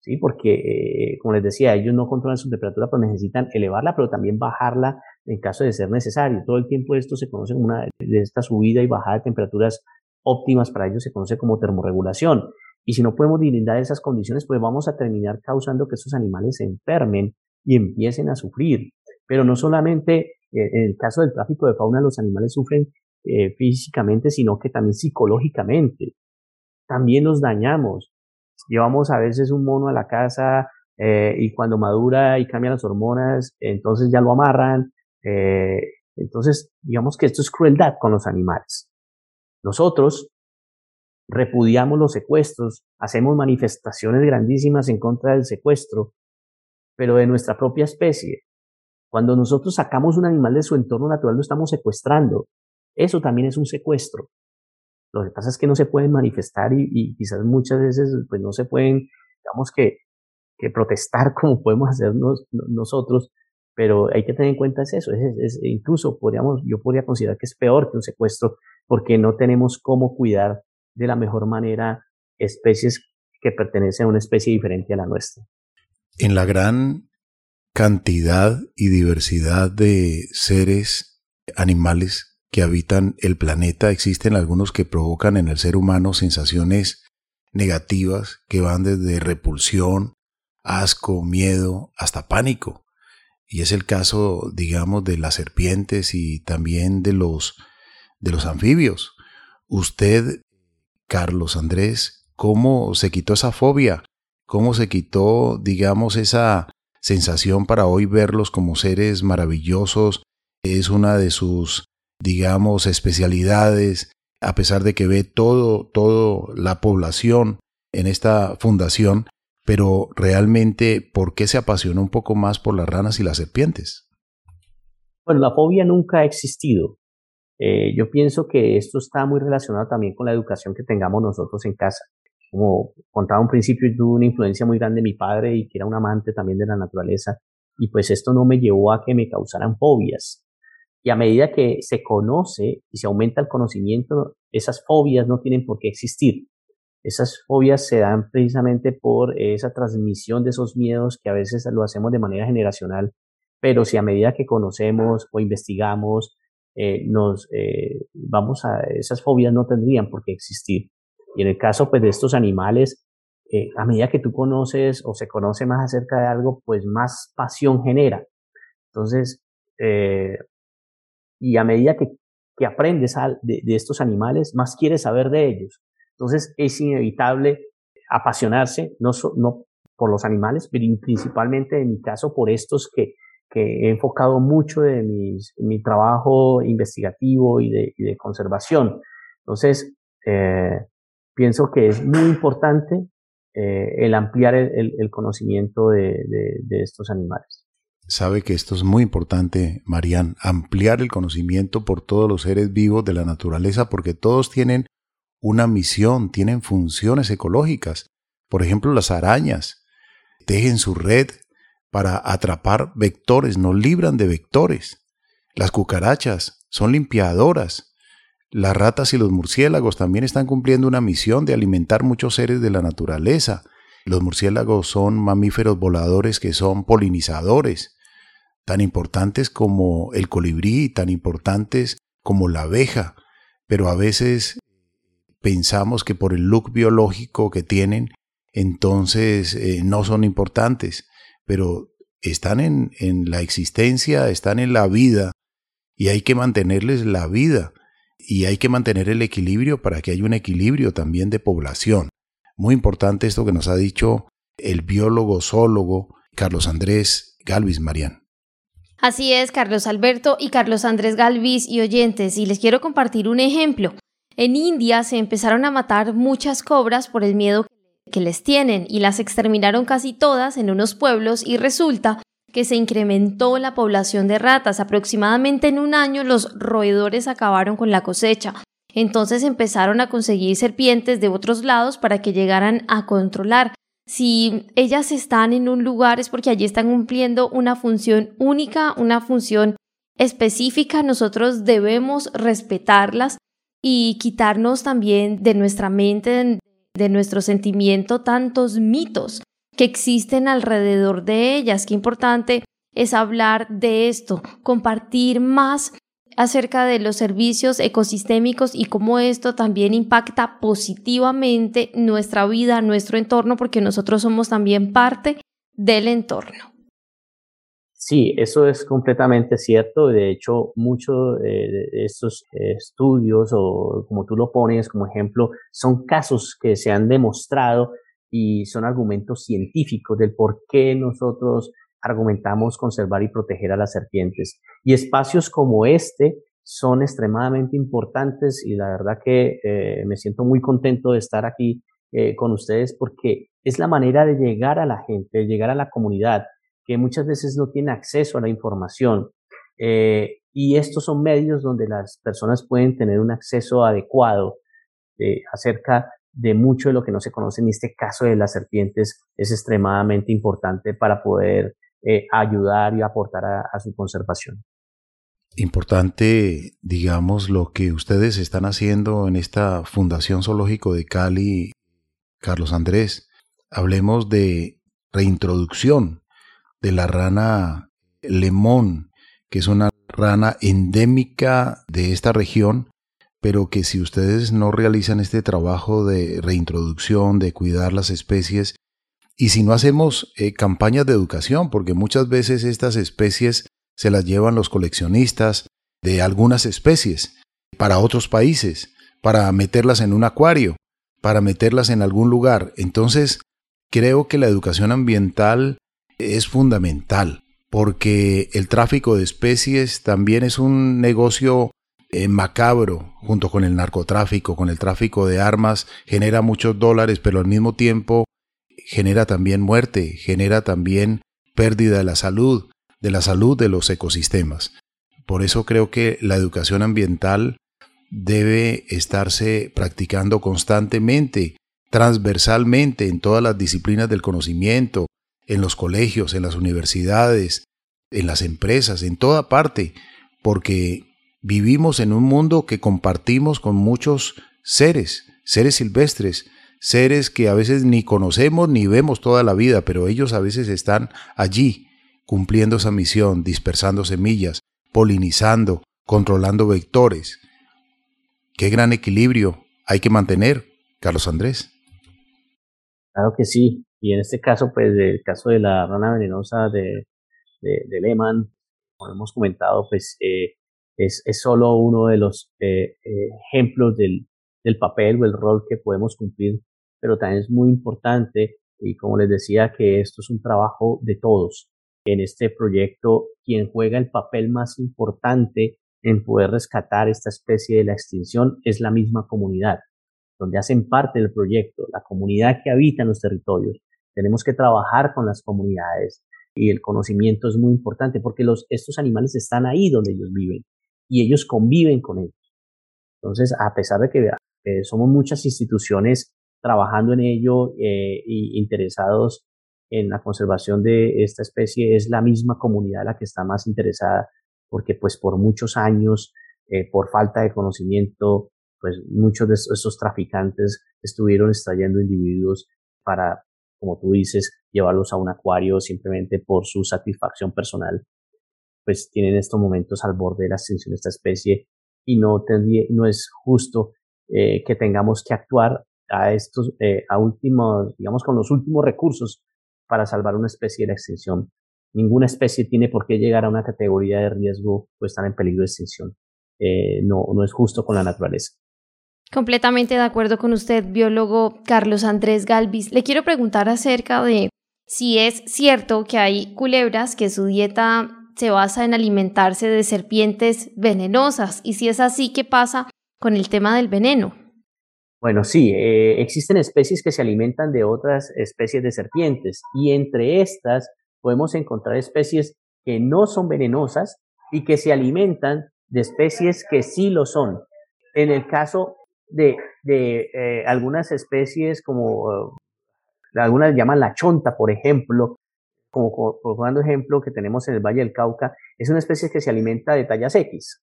¿sí? porque, eh, como les decía, ellos no controlan su temperatura, pero necesitan elevarla, pero también bajarla en caso de ser necesario. Todo el tiempo esto se conoce como una de esta subida y bajada de temperaturas óptimas para ellos se conoce como termorregulación. Y si no podemos brindar esas condiciones, pues vamos a terminar causando que estos animales se enfermen y empiecen a sufrir. Pero no solamente eh, en el caso del tráfico de fauna los animales sufren eh, físicamente, sino que también psicológicamente. También nos dañamos. Llevamos a veces un mono a la casa eh, y cuando madura y cambia las hormonas, entonces ya lo amarran. entonces, digamos que esto es crueldad con los animales. Nosotros repudiamos los secuestros, hacemos manifestaciones grandísimas en contra del secuestro, pero de nuestra propia especie. Cuando nosotros sacamos un animal de su entorno natural, lo estamos secuestrando. Eso también es un secuestro. Lo que pasa es que no se pueden manifestar y, quizás muchas veces pues no se pueden, digamos que, que protestar como podemos hacer nosotros, pero hay que tener en cuenta es eso, es, incluso podríamos, yo podría considerar que es peor que un secuestro porque no tenemos cómo cuidar de la mejor manera especies que pertenecen a una especie diferente a la nuestra. En la gran cantidad y diversidad de seres animales que habitan el planeta, existen algunos que provocan en el ser humano sensaciones negativas que van desde repulsión, asco, miedo, hasta pánico. Y es el caso, digamos, de las serpientes y también de los, de los anfibios. Usted, Carlos Andrés, ¿cómo se quitó esa fobia? ¿Cómo se quitó, digamos, esa sensación para hoy verlos como seres maravillosos? Es una de sus, digamos, especialidades, a pesar de que ve todo, toda la población en esta fundación, pero realmente, ¿por qué se apasionó un poco más por las ranas y las serpientes? Bueno, la fobia nunca ha existido. Eh, yo pienso que esto está muy relacionado también con la educación que tengamos nosotros en casa. Como contaba un principio, tuve una influencia muy grande de mi padre y que era un amante también de la naturaleza. y pues esto no me llevó a que me causaran fobias. Y a medida que se conoce y se aumenta el conocimiento, esas fobias no tienen por qué existir. Esas fobias se dan precisamente por esa transmisión de esos miedos que a veces lo hacemos de manera generacional, pero si a medida que conocemos o investigamos, eh, nos eh, vamos a esas fobias no tendrían por qué existir. Y en el caso pues de estos animales, eh, a medida que tú conoces o se conoce más acerca de algo, pues más pasión genera. Entonces, y a medida que, que aprendes de, de, estos animales, más quieres saber de ellos. Entonces es inevitable apasionarse, no, no por los animales, pero principalmente en mi caso por estos que, que he enfocado mucho de mi trabajo investigativo y de, conservación. Entonces, eh, pienso que es muy importante eh, el ampliar el, el conocimiento de, de, de, estos animales. Sabe que esto es muy importante, Marían, ampliar el conocimiento por todos los seres vivos de la naturaleza, porque todos tienen una misión, tienen funciones ecológicas. Por ejemplo, las arañas tejen su red para atrapar vectores, nos libran de vectores. Las cucarachas son limpiadoras. Las ratas y los murciélagos también están cumpliendo una misión de alimentar muchos seres de la naturaleza. Los murciélagos son mamíferos voladores que son polinizadores, tan importantes como el colibrí, tan importantes como la abeja, pero a veces pensamos que por el look biológico que tienen, entonces eh, no son importantes, pero están en, en la existencia, están en la vida, y hay que mantenerles la vida, y hay que mantener el equilibrio para que haya un equilibrio también de población. Muy importante esto que nos ha dicho el biólogo zoólogo Carlos Andrés Galvis Marián. Así es, Carlos Alberto y Carlos Andrés Galvis y oyentes, y les quiero compartir un ejemplo. En India se empezaron a matar muchas cobras por el miedo que les tienen y las exterminaron casi todas en unos pueblos y resulta que se incrementó la población de ratas. Aproximadamente en un año los roedores acabaron con la cosecha. Entonces empezaron a conseguir serpientes de otros lados para que llegaran a controlar. Si ellas están en un lugar es porque allí están cumpliendo una función única, una función específica. Nosotros debemos respetarlas y quitarnos también de nuestra mente, de nuestro sentimiento, tantos mitos que existen alrededor de ellas. Qué importante es hablar de esto, compartir más acerca de los servicios ecosistémicos y cómo esto también impacta positivamente nuestra vida, nuestro entorno, porque nosotros somos también parte del entorno. Sí, eso es completamente cierto. De hecho, muchos de estos estudios, o como tú lo pones como ejemplo, son casos que se han demostrado y son argumentos científicos del por qué nosotros argumentamos conservar y proteger a las serpientes. Y espacios como este son extremadamente importantes y la verdad que eh, me siento muy contento de estar aquí eh, con ustedes porque es la manera de llegar a la gente, de llegar a la comunidad que muchas veces no tiene acceso a la información. Eh, y estos son medios donde las personas pueden tener un acceso adecuado eh, acerca de mucho de lo que no se conoce. En este caso de las serpientes es extremadamente importante para poder eh, ayudar y aportar a, a su conservación. Importante, digamos, lo que ustedes están haciendo en esta Fundación Zoológico de Cali, Carlos Andrés. Hablemos de reintroducción de la rana lemón, que es una rana endémica de esta región, pero que si ustedes no realizan este trabajo de reintroducción, de cuidar las especies, y si no hacemos eh, campañas de educación, porque muchas veces estas especies se las llevan los coleccionistas de algunas especies para otros países, para meterlas en un acuario, para meterlas en algún lugar. Entonces, creo que la educación ambiental es fundamental porque el tráfico de especies también es un negocio eh, macabro junto con el narcotráfico, con el tráfico de armas, genera muchos dólares, pero al mismo tiempo genera también muerte, genera también pérdida de la salud, de la salud de los ecosistemas. Por eso creo que la educación ambiental debe estarse practicando constantemente, transversalmente en todas las disciplinas del conocimiento, en los colegios, en las universidades, en las empresas, en toda parte, porque vivimos en un mundo que compartimos con muchos seres, seres silvestres, seres que a veces ni conocemos ni vemos toda la vida, pero ellos a veces están allí cumpliendo esa misión, dispersando semillas, polinizando, controlando vectores. Qué gran equilibrio hay que mantener, Carlos Andrés. Claro que sí. Y en este caso, pues, el caso de la rana venenosa de, de, Lehman, como hemos comentado, pues, eh, es, es, solo uno de los eh, eh, ejemplos del, del papel o el rol que podemos cumplir, pero también es muy importante, y como les decía, que esto es un trabajo de todos. En este proyecto, quien juega el papel más importante en poder rescatar esta especie de la extinción es la misma comunidad, donde hacen parte del proyecto, la comunidad que habita en los territorios. Tenemos que trabajar con las comunidades y el conocimiento es muy importante porque los, estos animales están ahí donde ellos viven y ellos conviven con ellos. Entonces, a pesar de que eh, somos muchas instituciones trabajando en ello e interesados en la conservación de esta especie, es la misma comunidad la que está más interesada porque pues por muchos años, eh, por falta de conocimiento, pues muchos de estos traficantes estuvieron extrayendo individuos para, como tú dices, llevarlos a un acuario simplemente por su satisfacción personal. Pues tienen estos momentos al borde de la extinción de esta especie y no, no es justo eh, que tengamos que actuar a estos, eh, a últimos, digamos, con los últimos recursos para salvar una especie de la extinción ninguna especie tiene por qué llegar a una categoría de riesgo o estar en peligro de extinción. Eh, no, no es justo con la naturaleza. Completamente de acuerdo con usted, biólogo Carlos Andrés Galvis. Le quiero preguntar acerca de si es cierto que hay culebras que su dieta se basa en alimentarse de serpientes venenosas y si es así, ¿qué pasa con el tema del veneno? Bueno, sí, eh, existen especies que se alimentan de otras especies de serpientes y entre estas podemos encontrar especies que no son venenosas y que se alimentan de especies que sí lo son. En el caso de, eh, algunas especies como eh, algunas llaman la chonta, por ejemplo, como por dando ejemplo que tenemos en el Valle del Cauca, es una especie que se alimenta de tallas X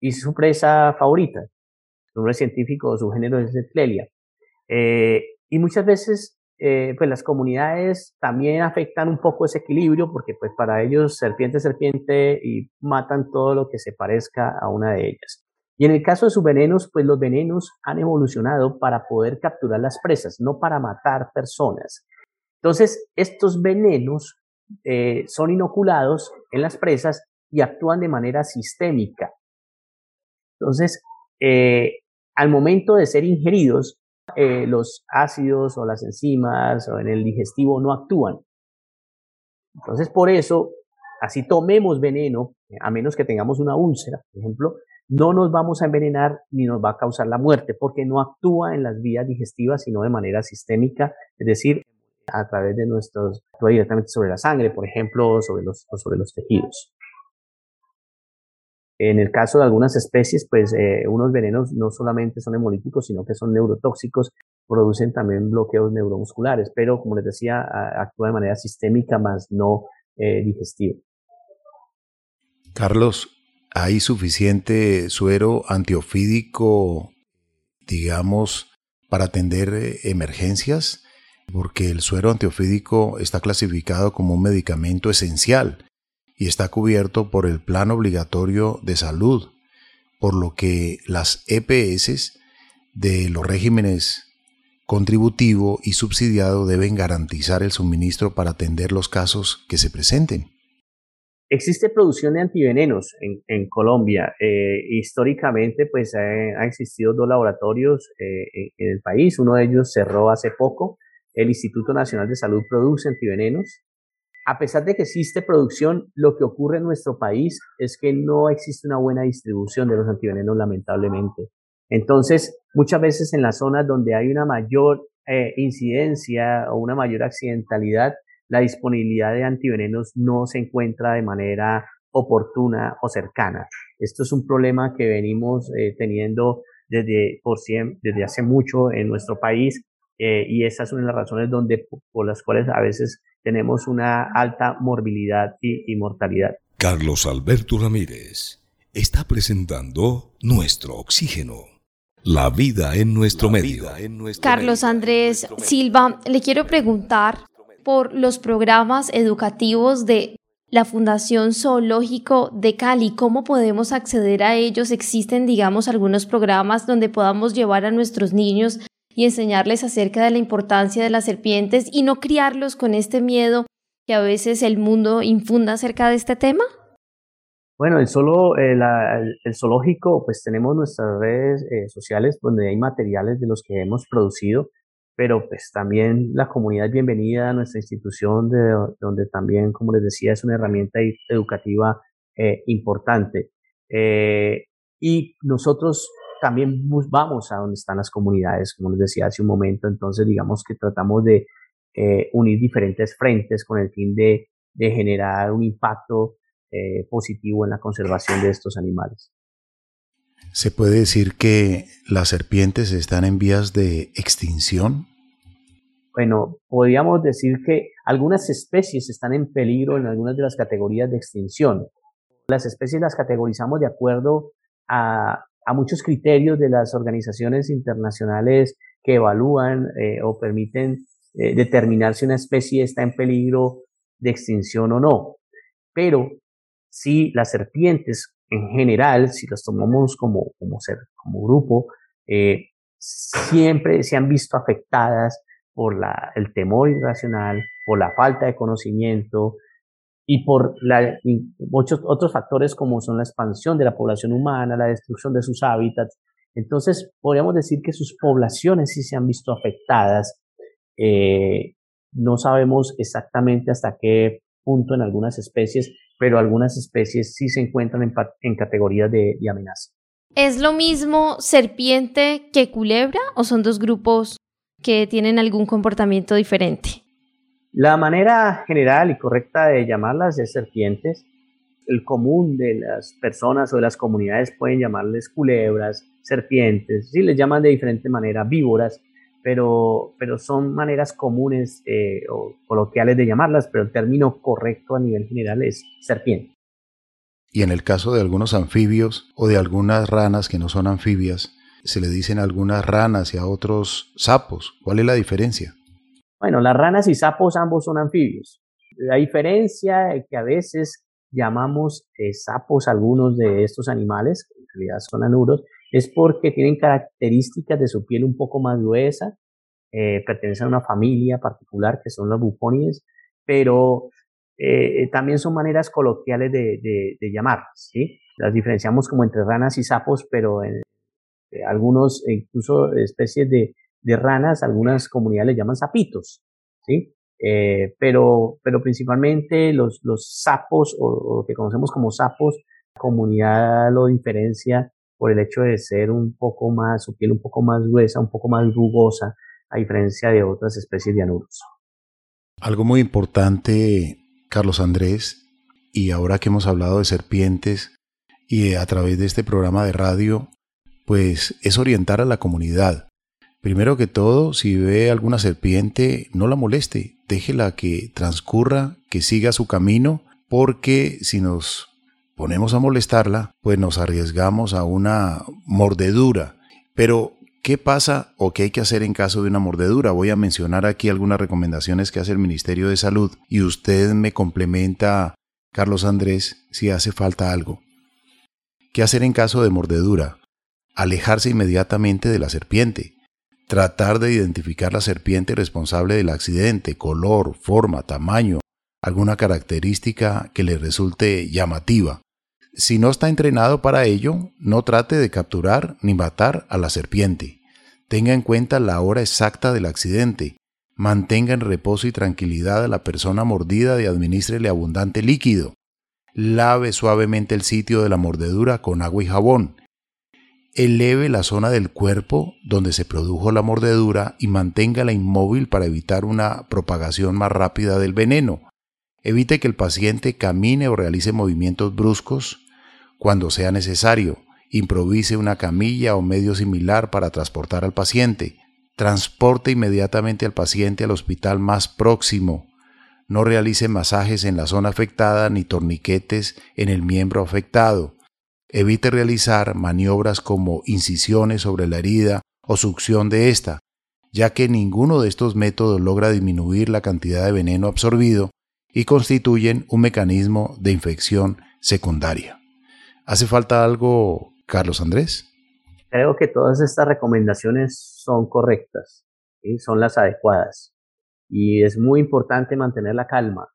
y su presa favorita. Su nombre científico, su género es Tlelia. Eh, y muchas veces pues las comunidades también afectan un poco ese equilibrio porque pues para ellos serpiente serpiente y matan todo lo que se parezca a una de ellas. Y en el caso de sus venenos, pues los venenos han evolucionado para poder capturar las presas, no para matar personas. Entonces, estos venenos eh, son inoculados en las presas y actúan de manera sistémica. Entonces, eh, al momento de ser ingeridos, eh, los ácidos o las enzimas o en el digestivo no actúan. Entonces, por eso, así tomemos veneno, a menos que tengamos una úlcera, por ejemplo, no nos vamos a envenenar ni nos va a causar la muerte, porque no actúa en las vías digestivas, sino de manera sistémica, es decir, a través de nuestros, actúa directamente sobre la sangre, por ejemplo, sobre los, sobre los tejidos. En el caso de algunas especies, pues eh, unos venenos no solamente son hemolíticos, sino que son neurotóxicos, producen también bloqueos neuromusculares, pero como les decía, actúa de manera sistémica más no eh, digestiva. Carlos, ¿hay suficiente suero antiofídico, digamos, para atender eh, emergencias? Porque el suero antiofídico está clasificado como un medicamento esencial y está cubierto por el Plan Obligatorio de Salud, por lo que las EPS de los regímenes contributivo y subsidiado deben garantizar el suministro para atender los casos que se presenten. Existe producción de antivenenos en, Colombia. Eh, históricamente, pues ha, existido dos laboratorios eh, en el país. Uno de ellos cerró hace poco. El Instituto Nacional de Salud produce antivenenos a pesar de que existe producción, lo que ocurre en nuestro país es que no existe una buena distribución de los antivenenos, lamentablemente. Entonces, muchas veces en las zonas donde hay una mayor eh, incidencia o una mayor accidentalidad, la disponibilidad de antivenenos no se encuentra de manera oportuna o cercana. Esto es un problema que venimos eh, teniendo desde, por desde hace mucho en nuestro país eh, y esas son las razones donde, por las cuales a veces tenemos una alta morbilidad y, mortalidad. Carlos Alberto Ramírez está presentando nuestro oxígeno. La vida en nuestro medio. Carlos Andrés Silva, le quiero preguntar por los programas educativos de la Fundación Zoológico de Cali. ¿Cómo podemos acceder a ellos? ¿Existen, digamos, algunos programas donde podamos llevar a nuestros niños y enseñarles acerca de la importancia de las serpientes y no criarlos con este miedo que a veces el mundo infunda acerca de este tema? Bueno, el, solo, el, zoológico, pues tenemos nuestras redes eh, sociales donde hay materiales de los que hemos producido, pero pues también la comunidad es bienvenida a nuestra institución, de, donde también, como les decía, es una herramienta educativa eh, importante. Eh, y nosotros también vamos a donde están las comunidades, como les decía hace un momento, entonces digamos que tratamos de eh, unir diferentes frentes con el fin de, generar un impacto positivo en la conservación de estos animales. ¿Se puede decir que las serpientes están en vías de extinción? Bueno, podríamos decir que algunas especies están en peligro en algunas de las categorías de extinción. Las especies las categorizamos de acuerdo a muchos criterios de las organizaciones internacionales que evalúan eh, o permiten eh, determinar si una especie está en peligro de extinción o no. Pero si las serpientes en general, si las tomamos como, como, ser, como grupo, eh, siempre se han visto afectadas por la, el temor irracional, por la falta de conocimiento, y por la, muchos otros factores como son la expansión de la población humana, la destrucción de sus hábitats. Entonces, podríamos decir que sus poblaciones sí se han visto afectadas. Eh, no sabemos exactamente hasta qué punto en algunas especies, pero algunas especies sí se encuentran en, en categorías de, de amenaza. ¿Es lo mismo serpiente que culebra o son dos grupos que tienen algún comportamiento diferente? La manera general y correcta de llamarlas es serpientes. El común de las personas o de las comunidades pueden llamarles culebras, serpientes, sí les llaman de diferente manera, víboras, pero, pero son maneras comunes eh, o coloquiales de llamarlas, pero el término correcto a nivel general es serpiente. Y en el caso de algunos anfibios o de algunas ranas que no son anfibias, se le dicen algunas ranas y a otros sapos. ¿Cuál es la diferencia? Bueno, las ranas y sapos ambos son anfibios. La diferencia es que a veces llamamos eh, sapos algunos de estos animales, que en realidad son anuros, es porque tienen características de su piel un poco más gruesa, eh, pertenecen a una familia particular que son los bufonides, pero eh, también son maneras coloquiales de, de, llamarlas, ¿sí? Las diferenciamos como entre ranas y sapos, pero en, algunos, incluso especies de, de ranas, algunas comunidades llaman sapitos, ¿sí? Eh, pero, pero principalmente los, los sapos o, lo que conocemos como sapos, la comunidad lo diferencia por el hecho de ser un poco más, su piel un poco más gruesa, un poco más rugosa, a diferencia de otras especies de anuros. Algo muy importante, Carlos Andrés, y ahora que hemos hablado de serpientes y a través de este programa de radio, pues es orientar a la comunidad Primero que todo, si ve alguna serpiente, no la moleste, déjela que transcurra, que siga su camino, porque si nos ponemos a molestarla, pues nos arriesgamos a una mordedura. Pero, ¿qué pasa o qué hay que hacer en caso de una mordedura? Voy a mencionar aquí algunas recomendaciones que hace el Ministerio de Salud y usted me complementa, Carlos Andrés, si hace falta algo. ¿Qué hacer en caso de mordedura? Alejarse inmediatamente de la serpiente tratar de identificar la serpiente responsable del accidente, color, forma, tamaño, alguna característica que le resulte llamativa. Si no está entrenado para ello, no trate de capturar ni matar a la serpiente. Tenga en cuenta la hora exacta del accidente. Mantenga en reposo y tranquilidad a la persona mordida y administrele abundante líquido. Lave suavemente el sitio de la mordedura con agua y jabón eleve la zona del cuerpo donde se produjo la mordedura y manténgala inmóvil para evitar una propagación más rápida del veneno. Evite que el paciente camine o realice movimientos bruscos cuando sea necesario. Improvise una camilla o medio similar para transportar al paciente. Transporte inmediatamente al paciente al hospital más próximo. no realice masajes en la zona afectada ni torniquetes en el miembro afectado. Evite realizar maniobras como incisiones sobre la herida o succión de esta, ya que ninguno de estos métodos logra disminuir la cantidad de veneno absorbido y constituyen un mecanismo de infección secundaria. ¿Hace falta algo, Carlos Andrés? Creo que todas estas recomendaciones son correctas, y son las adecuadas. Y es muy importante mantener la calma,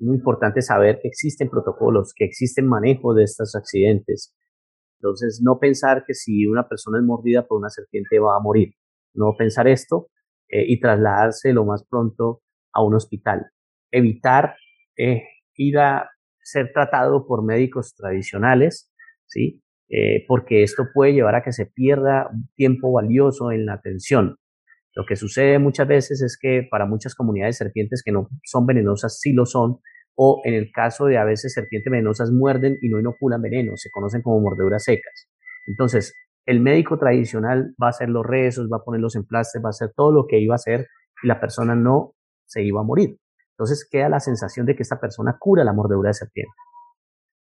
muy importante saber que existen protocolos, que existen manejo de estos accidentes. Entonces, no pensar que si una persona es mordida por una serpiente va a morir. No pensar esto eh, y trasladarse lo más pronto a un hospital. Evitar eh, ir a ser tratado por médicos tradicionales, ¿sí? Eh, porque esto puede llevar a que se pierda tiempo valioso en la atención. Lo que sucede muchas veces es que para muchas comunidades serpientes que no son venenosas, sí lo son, o en el caso de a veces serpientes venenosas muerden y no inoculan veneno, se conocen como mordeduras secas. Entonces, el médico tradicional va a hacer los rezos, va a poner los emplastes, va a hacer todo lo que iba a hacer y la persona no se iba a morir. Entonces queda la sensación de que esta persona cura la mordedura de serpiente.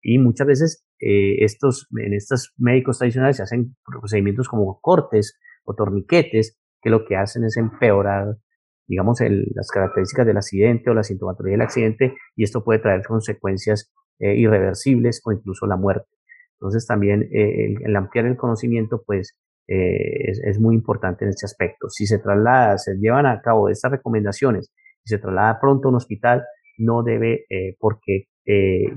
Y muchas veces eh, estos, en estos médicos tradicionales se hacen procedimientos como cortes o torniquetes que lo que hacen es empeorar, digamos, las características del accidente o la sintomatología del accidente y esto puede traer consecuencias eh, irreversibles o incluso la muerte. Entonces también eh, el, ampliar el conocimiento pues eh, es, muy importante en este aspecto. Si se traslada, se llevan a cabo estas recomendaciones y se traslada pronto a un hospital, no debe por qué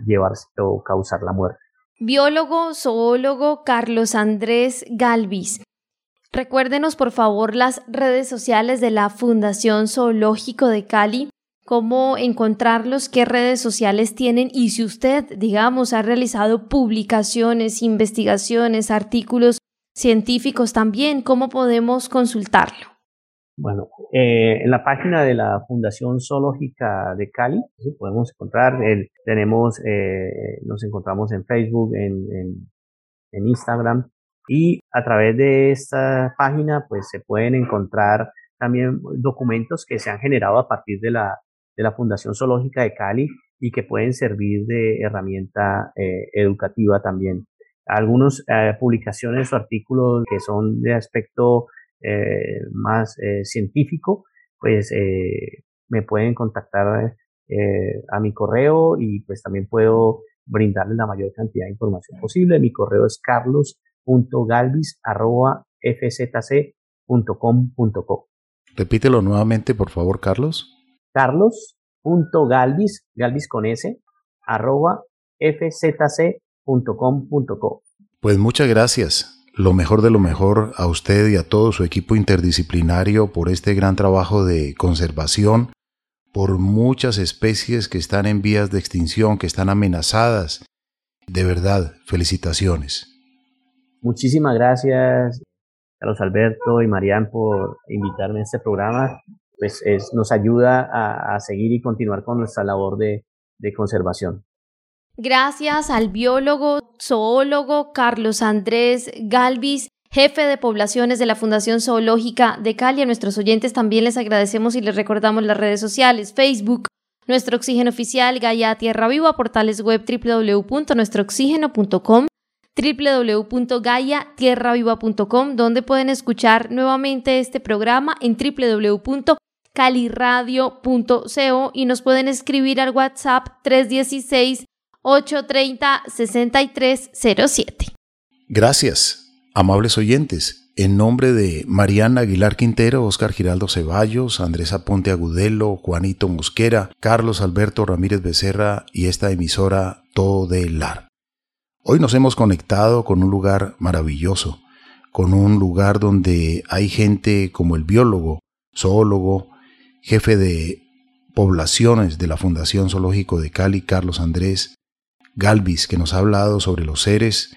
llevarse o causar la muerte. Biólogo, zoólogo Carlos Andrés Galvis. Recuérdenos por favor las redes sociales de la Fundación Zoológico de Cali, cómo encontrarlos, qué redes sociales tienen y si usted, digamos, ha realizado publicaciones, investigaciones, artículos científicos también, ¿cómo podemos consultarlo? Bueno, eh, en la página de la Fundación Zoológica de Cali podemos encontrar, tenemos, eh, nos encontramos en Facebook, en, en Instagram, y a través de esta página, pues se pueden encontrar también documentos que se han generado a partir de la, de la Fundación Zoológica de Cali y que pueden servir de herramienta eh, educativa también. Algunas eh, publicaciones o artículos que son de aspecto eh, más científico, pues me pueden contactar a mi correo y pues también puedo brindarles la mayor cantidad de información posible. Mi correo es carlos galvis.fzc.com.co. Repítelo nuevamente, por favor, Carlos. Carlos.galvis, galvis con S, arroba fzc.com.co. Pues muchas gracias. Lo mejor de lo mejor a usted y a todo su equipo interdisciplinario por este gran trabajo de conservación, por muchas especies que están en vías de extinción, que están amenazadas. De verdad, felicitaciones. Muchísimas gracias, Carlos Alberto y Marian, por invitarme a este programa. Pues nos ayuda a, seguir y continuar con nuestra labor de conservación. Gracias al biólogo, zoólogo Carlos Andrés Galvis, jefe de poblaciones de la Fundación Zoológica de Cali. A nuestros oyentes también les agradecemos y les recordamos las redes sociales, Facebook, Nuestro Oxígeno Oficial, Gaia Tierra Viva, portales web www.nuestrooxígeno.com www.gaiatierraviva.com, donde pueden escuchar nuevamente este programa en www.caliradio.co y nos pueden escribir al WhatsApp 316-830-6307. Gracias, amables oyentes. En nombre de Mariana Aguilar Quintero, Oscar Giraldo Ceballos, Andrés Aponte Agudelo, Juanito Mosquera, Carlos Alberto Ramírez Becerra y esta emisora Todelar. Hoy nos hemos conectado con un lugar maravilloso, con un lugar donde hay gente como el biólogo, zoólogo, jefe de poblaciones de la Fundación Zoológico de Cali, Carlos Andrés Galvis, que nos ha hablado sobre los seres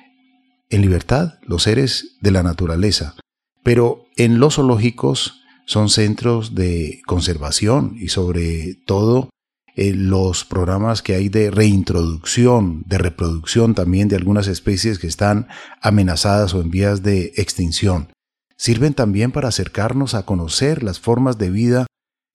en libertad, los seres de la naturaleza. Pero en los zoológicos son centros de conservación y sobre todo eh, los programas que hay de reintroducción, de reproducción también de algunas especies que están amenazadas o en vías de extinción. Sirven también para acercarnos a conocer las formas de vida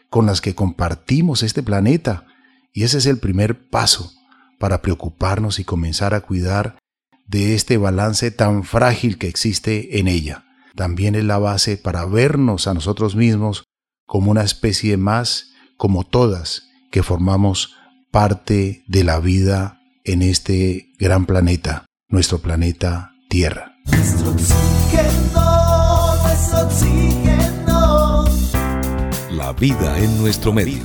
con las que compartimos este planeta Y ese es el primer paso para preocuparnos y comenzar a cuidar de este balance tan frágil que existe en ella. También es la base para vernos a nosotros mismos como una especie más, como todas, que formamos parte de la vida en este gran planeta, nuestro planeta Tierra. La vida en nuestro medio.